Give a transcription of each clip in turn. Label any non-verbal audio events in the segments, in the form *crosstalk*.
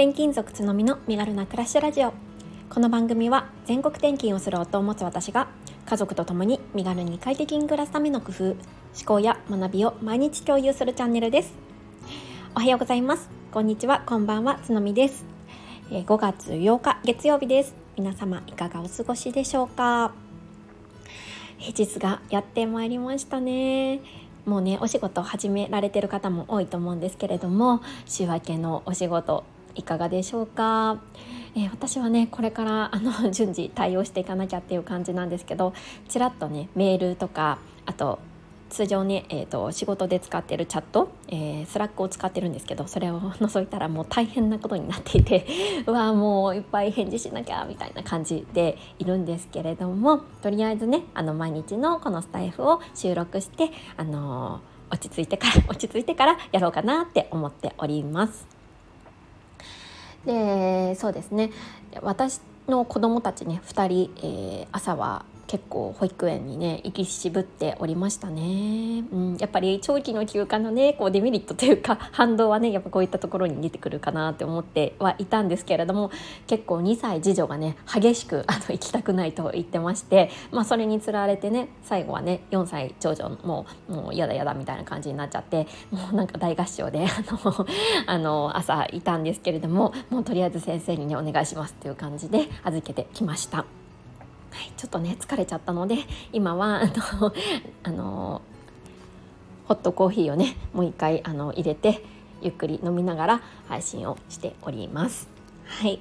転勤族つのみの身軽な暮らしラジオ。この番組は全国転勤をする夫を持つ私が家族と共に身軽に快適に暮らすための工夫思考や学びを毎日共有するチャンネルです。おはようございます。こんにちは。こんばんは。つのみです。5月8日月曜日です。皆様いかがお過ごしでしょうか？平日がやってまいりましたね。もうねお仕事始められてる方も多いと思うんですけれども週明けのお仕事いかがでしょうか、えー、私はねこれからあの *laughs* 順次対応していかなきゃっていう感じなんですけどちらっとねメールとかあと通常ね、えーと、仕事で使ってるチャット、えー、 Slack を使ってるんですけどそれを除いたらもう大変なことになっていて *laughs* うわもういっぱい返事しなきゃみたいな感じでいるんですけれどもとりあえずねあの毎日のこのスタイフを収録して、あのー、落ち着いてから落ち着いてからやろうかなって思っております。でそうですね。私の子供たちね2人、えー、朝は結構保育園にね行き渋っておりましたね、うん、やっぱり長期の休暇のねこうデメリットというか *laughs* 反動はねやっぱこういったところに出てくるかなって思ってはいたんですけれども結構2歳次女がね激しくあの行きたくないと言ってまして、まあ、それにつられてね最後はね4歳長女もうもうやだやだみたいな感じになっちゃってもうなんか大合唱で *laughs* あのあの朝いたんですけれどももうとりあえず先生にねお願いしますっていう感じで預けてきました。はい、ちょっとね疲れちゃったので今はあの *laughs* あのホットコーヒーをねもう一回あの入れてゆっくり飲みながら配信をしております。はい。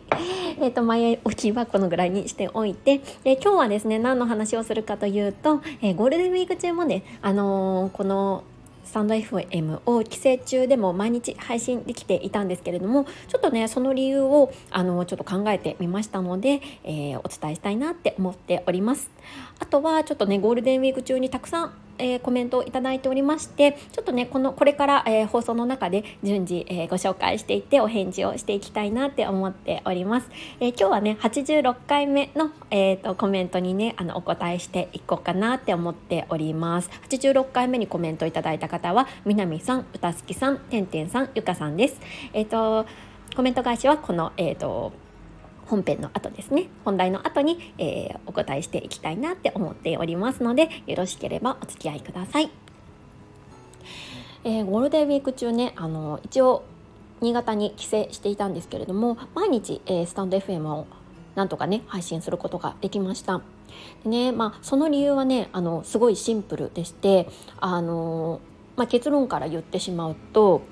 えっ、ー、と、前置きはこのぐらいにしておいて、え今日はですね、何の話をするかというと、えー、ゴールデンウィーク中もね、あのー、このスタンド FM を帰省中でも毎日配信できていたんですけれどもちょっとねその理由をあのちょっと考えてみましたので、えー、お伝えしたいなって思っております。あとはちょっとねゴールデンウィーク中にたくさんえー、コメントをいただいておりましてちょっとねこのこれから、えー、放送の中で順次、えー、ご紹介していってお返事をしていきたいなって思っております、え今日はね86回目の、えーと、コメントにねあのお答えしていこうかなって思っております。86回目にコメントいただいた方は南さん歌好きさんてんてんさんゆかさんです。えっ、とコメント返しはこのえっ、と本編の後ですね本題の後に、えー、お答えしていきたいなって思っておりますのでよろしければお付き合いください。えー、ゴールデンウィーク中ねあの一応新潟に帰省していたんですけれども毎日、えー、スタンド FM をなんとかね配信することができました。でねまあ、その理由はねあのすごいシンプルでしてあの、まあ、結論から言ってしまうと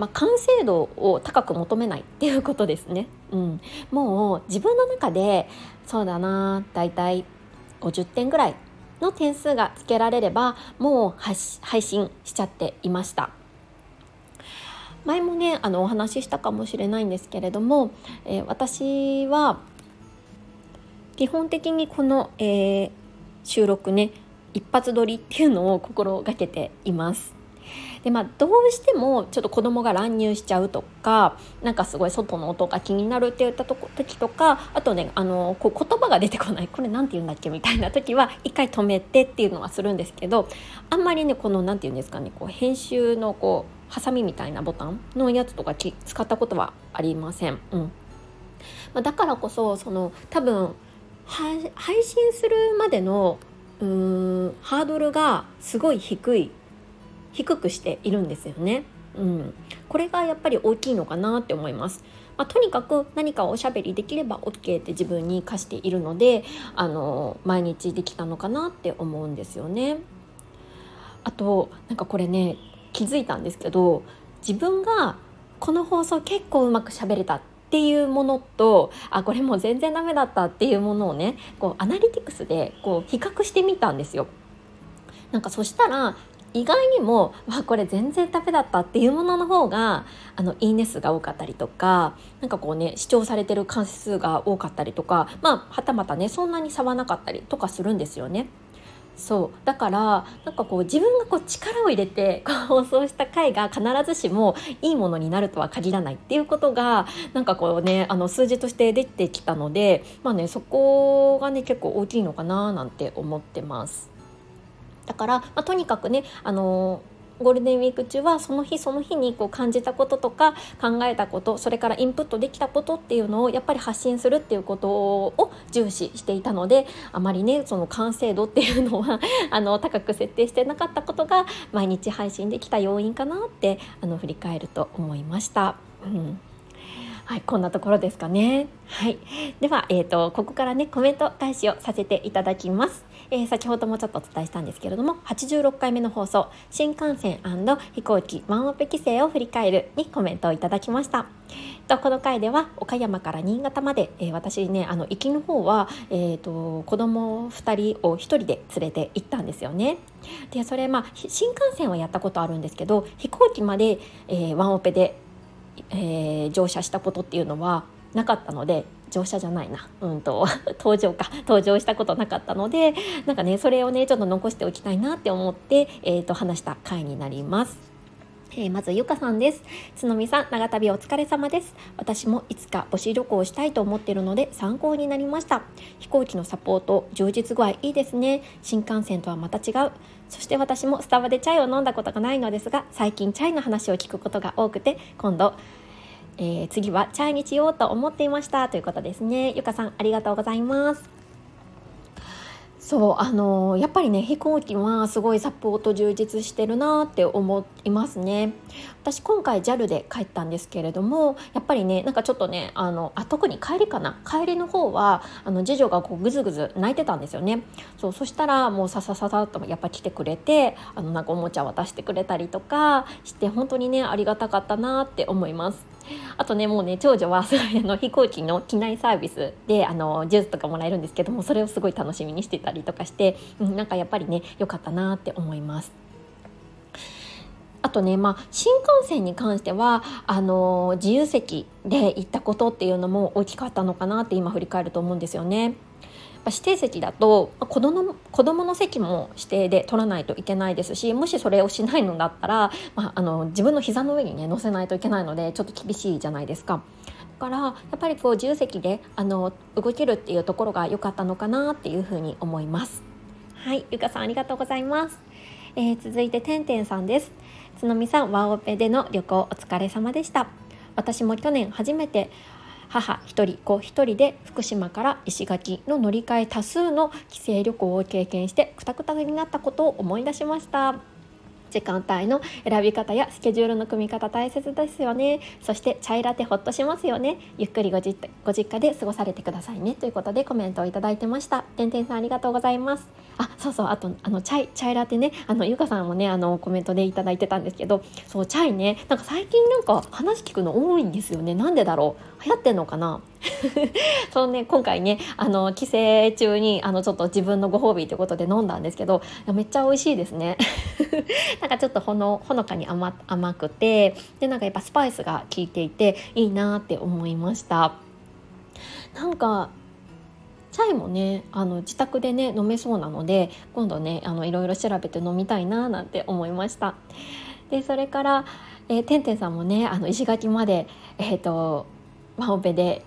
まあ、完成度を高く求めないっていうことですね。うん、もう自分の中でそうだなだいたい50点ぐらいの点数がつけられればもう配信しちゃっていました。前もねあのお話ししたかもしれないんですけれども、えー、私は基本的にこの、えー、収録ね一発撮りっていうのを心がけています。でまあどうしてもちょっと子供が乱入しちゃうとかなんかすごい外の音が気になるって言った時とかあとねあのこう言葉が出てこないこれ何て言うんだっけみたいな時は一回止めてっていうのはするんですけどあんまりねこの何て言うんですかねこう編集のこうハサミみたいなボタンのやつとか使ったことはありません。うんまあ、だからこそその多分配信するまでのうーんハードルがすごい低い低くしているんですよね。うん、これがやっぱり大きいのかなって思います。まあ、とにかく何かおしゃべりできれば OK って自分に課しているのであの毎日できたのかなって思うんですよね。あとなんかこれね気づいたんですけど自分がこの放送結構うまくしゃべれたっていうものとあこれもう全然ダメだったっていうものをねこうアナリティクスでこう比較してみたんですよ。なんかそしたら意外にもわこれ全然ダメだったっていうものの方があのいいね数が多かったりとかなんかこうね視聴されてる関数が多かったりとかまあはたまたねそんなに差はなかったりとかするんですよね。そうだからなんかこう自分がこう力を入れて放送した回が必ずしもいいものになるとは限らないっていうことがなんかこうねあの数字として出てきたのでまあねそこがね結構大きいのかななんて思ってます。だから、まあ、とにかくねあのゴールデンウィーク中はその日その日にこう感じたこととか考えたことそれからインプットできたことっていうのをやっぱり発信するっていうことを重視していたのであまりねその完成度っていうのは *laughs* あの高く設定してなかったことが毎日配信できた要因かなってあの振り返ると思いました。うんはい、こんなところですかね。はい、では、えーと、ここからねコメント返しをさせていただきます。えー、先ほどもちょっとお伝えしたんですけれども86回目の放送「新幹線飛行機ワンオペ規制を振り返る」にコメントをいただきました。とこの回では岡山から新潟まで、えー、私ねあの行きの方は、えーと、子供2人を1人で連れて行ったんですよね。でそれまあ新幹線はやったことあるんですけど飛行機まで、えー、ワンオペでえー、乗車したことっていうのはなかったので乗車じゃないな、うんと *laughs* 登場か登場したことなかったのでなんかねそれをねちょっと残しておきたいなって思って、えーと、話した回になります。えー、まずゆかさんです。つのみさん、長旅お疲れ様です。私もいつか母子旅行したいと思っているので参考になりました。飛行機のサポート、充実具合いいですね。新幹線とはまた違う。そして私もスタバでチャイを飲んだことがないのですが、最近チャイの話を聞くことが多くて、今度、えー、次はチャイにしようと思っていましたということですね。ゆかさんありがとうございます。そうあのやっぱりね飛行機はすごいサポート充実してるなって思いますね。私今回 JAL で帰ったんですけれどもやっぱりねなんかちょっとねあのあ特に帰りかな。帰りの方はあの次女がこうぐずぐず泣いてたんですよね。そうそしたらもうささささっとやっぱ来てくれてあのなんかおもちゃ渡してくれたりとかして本当にねありがたかったなって思います。あとねもうね長女はすごいあの飛行機の機内サービスであのジュースとかもらえるんですけどもそれをすごい楽しみにしてたりとかして、うん、なんかやっぱりね良かったなって思います。あとね、まあ、新幹線に関してはあの自由席で行ったことっていうのも大きかったのかなって今振り返ると思うんですよね。指定席だと子供子供の席も指定で取らないといけないですしもしそれをしないのだったら、まあ、あの自分の膝の上にね乗せないといけないのでちょっと厳しいじゃないですか。だからやっぱりこう自由席であの動けるっていうところが良かったのかなっていうふうに思います。はい、ゆかさんありがとうございます。えー、続いててんてんさんです。つのみさんワオペでの旅行お疲れ様でした。私も去年初めて母1人子1人で福島から石垣の乗り換え多数の帰省旅行を経験してくたくたになったことを思い出しました。時間帯の選び方やスケジュールの組み方大切ですよねそしてチャイラテほっとしますよね。ゆっくりご実家で過ごされてくださいね。ということでコメントをいただいてました。てんてんさんありがとうございます。あそうそう。あとあのチャイチャイラテね。あのゆかさんもねあのコメントでいただいてたんですけど。そうチャイね。なんか最近なんか話聞くの多いんですよね。なんでだろう。流行ってんのかな？*laughs* そのね今回ねあの帰省中にあのちょっと自分のご褒美ということで飲んだんですけどめっちゃ美味しいですね。*laughs* なんかちょっとほのほのかに甘甘くてでなんかやっぱスパイスが効いていていいなって思いました。なんかチャイもねあの自宅でね飲めそうなので今度ねあのいろいろ調べて飲みたいななんて思いました。でそれから、えー、てんてんさんもねあの石垣までえっ、ー、とワンオペで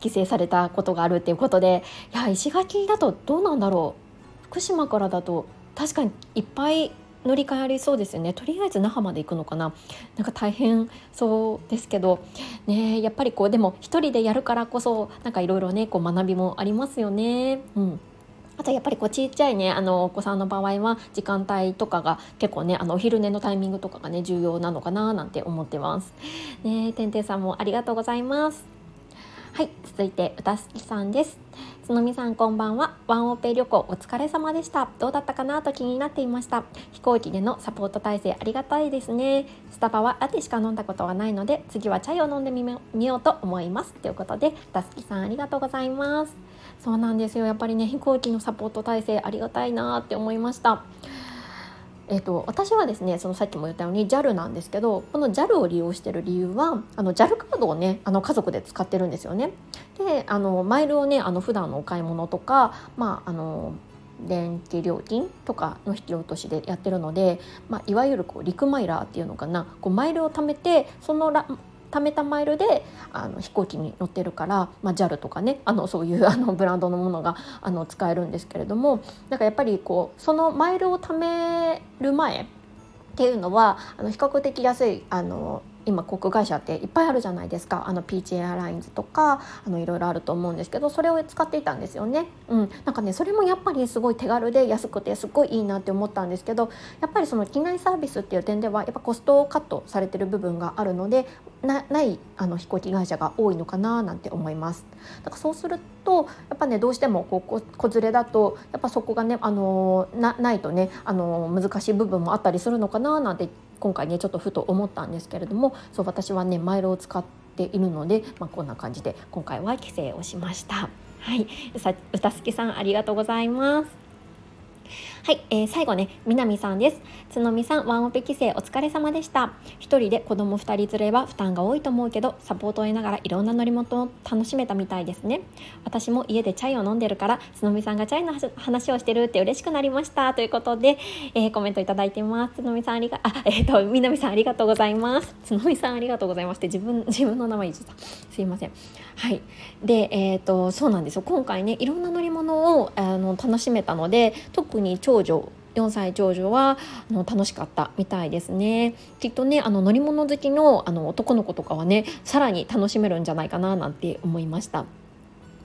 帰省されたことがあるっていうことでいや石垣だとどうなんだろう。福島からだと確かにいっぱい乗り換えありそうですよね。とりあえず那覇まで行くのかな。なんか大変そうですけど。ねやっぱりこうでも一人でやるからこそなんかいろいろねこう学びもありますよね。うん。あとやっぱりこうちっちゃいねあのお子さんの場合は時間帯とかが結構ねあのお昼寝のタイミングとかがね重要なのかななんて思ってます。ねてんてんさんもありがとうございます。はい、続いて歌好きさんです。つのみさんこんばんは。ワンオペ旅行お疲れ様でした。どうだったかなと気になっていました。飛行機でのサポート体制ありがたいですね。スタバはラテしか飲んだことはないので、次はチャイを飲んでみようと思います。ということで、歌好きさんありがとうございます。そうなんですよ。やっぱりね、飛行機のサポート体制ありがたいなって思いました。えーと、私はですねそのさっきも言ったように JAL なんですけどこの JAL を利用してる理由はあの JAL カードをねあの家族で使ってるんですよね。であのマイルをねあの普段のお買い物とか、まあ、あの電気料金とかの引き落としでやってるので、まあ、いわゆるこうリクマイラーっていうのかなこうマイルを貯めてその貯めたマイルであの飛行機に乗ってるから、まあ、JAL とかねあのそういうあのブランドのものがあの使えるんですけれどもなんかやっぱりこうそのマイルを貯める前っていうのはあの比較的安いあの今航空会社っていっぱいあるじゃないですかあのピーチエアラインズとかあのいろいろあると思うんですけどそれを使っていたんですよね。うん、なんかねそれもやっぱりすごい手軽で安くてすごいいいなって思ったんですけどやっぱりその機内サービスっていう点ではやっぱコストカットされてる部分があるのでないあの飛行機会社が多いのかななんて思います。だからそうするとやっぱねどうしてもこう子連れだとやっぱそこがねあのなないとねあの難しい部分もあったりするのかななんて今回ねちょっとふと思ったんですけれどもそう私はねマイルを使っているので、まあ、こんな感じで今回は規制をしました。はい、歌すきさんありがとうございます。はい、えー、最後ね、南さんです。つのみさん、ワンオペ規制お疲れ様でした。一人で子供二人連れは負担が多いと思うけど、サポートを得ながらいろんな乗り物を楽しめたみたいですね。私も家でチャイを飲んでるから、つのみさんがチャイの話をしてるって嬉しくなりました。ということで、えー、コメントいただいてます。つのみさんありが、あ、えっ、ー、と、南さんありがとうございます。つのみさんありがとうございますって自分、自分の名前言っちゃった。すいません。はい。で、えっ、と、そうなんですよ。今回ね、いろんな乗り物をあの楽しめたので、特に長女4歳長女はあの楽しかったみたいですね。きっとねあの乗り物好きのあの男の子とかはねさらに楽しめるんじゃないかななんて思いました。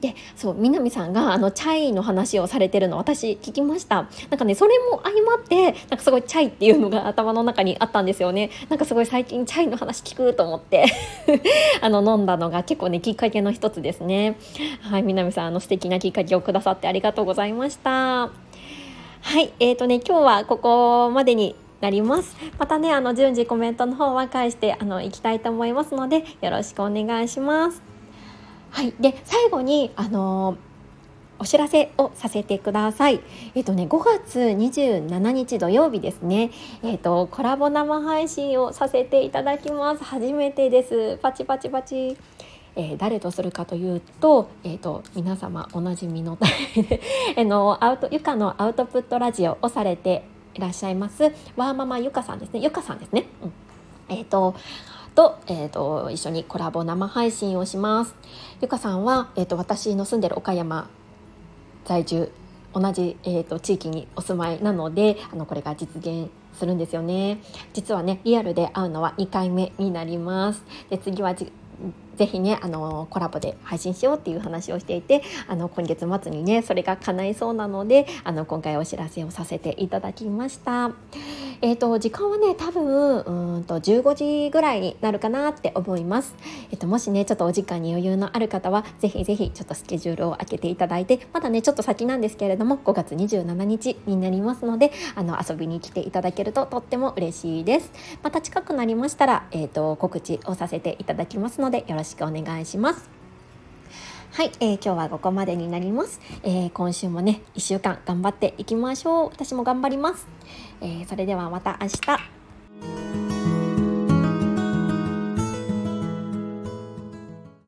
でそう南さんがあのチャイの話をされてるの私聞きました。なんかねそれも相まってなんかすごいチャイっていうのが頭の中にあったんですよね。なんかすごい最近チャイの話聞くと思って。*laughs* あの飲んだのが結構ねきっかけの一つですね。はい南さんあの素敵なきっかけをくださってありがとうございました。はい、えーとね、今日はここまでになります。またね、あの順次コメントの方は返してあの行きたいと思いますので、よろしくお願いします。はい、で最後にあのお知らせをさせてください。えっ、とね、5月27日土曜日ですね。えっ、とコラボ生配信をさせていただきます。初めてです。パチパチパチ。えー、誰とするかというと,、えーと、皆様おなじみの *laughs* あのアウトゆかのアウトプットラジオをされていらっしゃいますワーママゆかさんですねゆかさんですね。うん、えっ、ー、とと,、えーと、一緒にコラボ生配信をします。ゆかさんは、えーと、私の住んでる岡山在住同じ、えーと地域にお住まいなのであのこれが実現するんですよね実はねリアルで会うのは2回目になりますで次はぜひねあのコラボで配信しようっていう話をしていてあの今月末にねそれが叶いそうなのであの今回お知らせをさせていただきました。えーと、時間はね多分うんと15時ぐらいになるかなって思います。えーと、もしねちょっとお時間に余裕のある方はぜひぜひちょっとスケジュールを開けていただいてまだねちょっと先なんですけれども5月27日になりますのであの遊びに来ていただけるととっても嬉しいです。また近くなりましたら、えーと告知をさせていただきますのでよろしくお願いします。はい、えー、今日はここまでになります、えー、今週もね1週間頑張っていきましょう。私も頑張ります、えー、それではまた明日。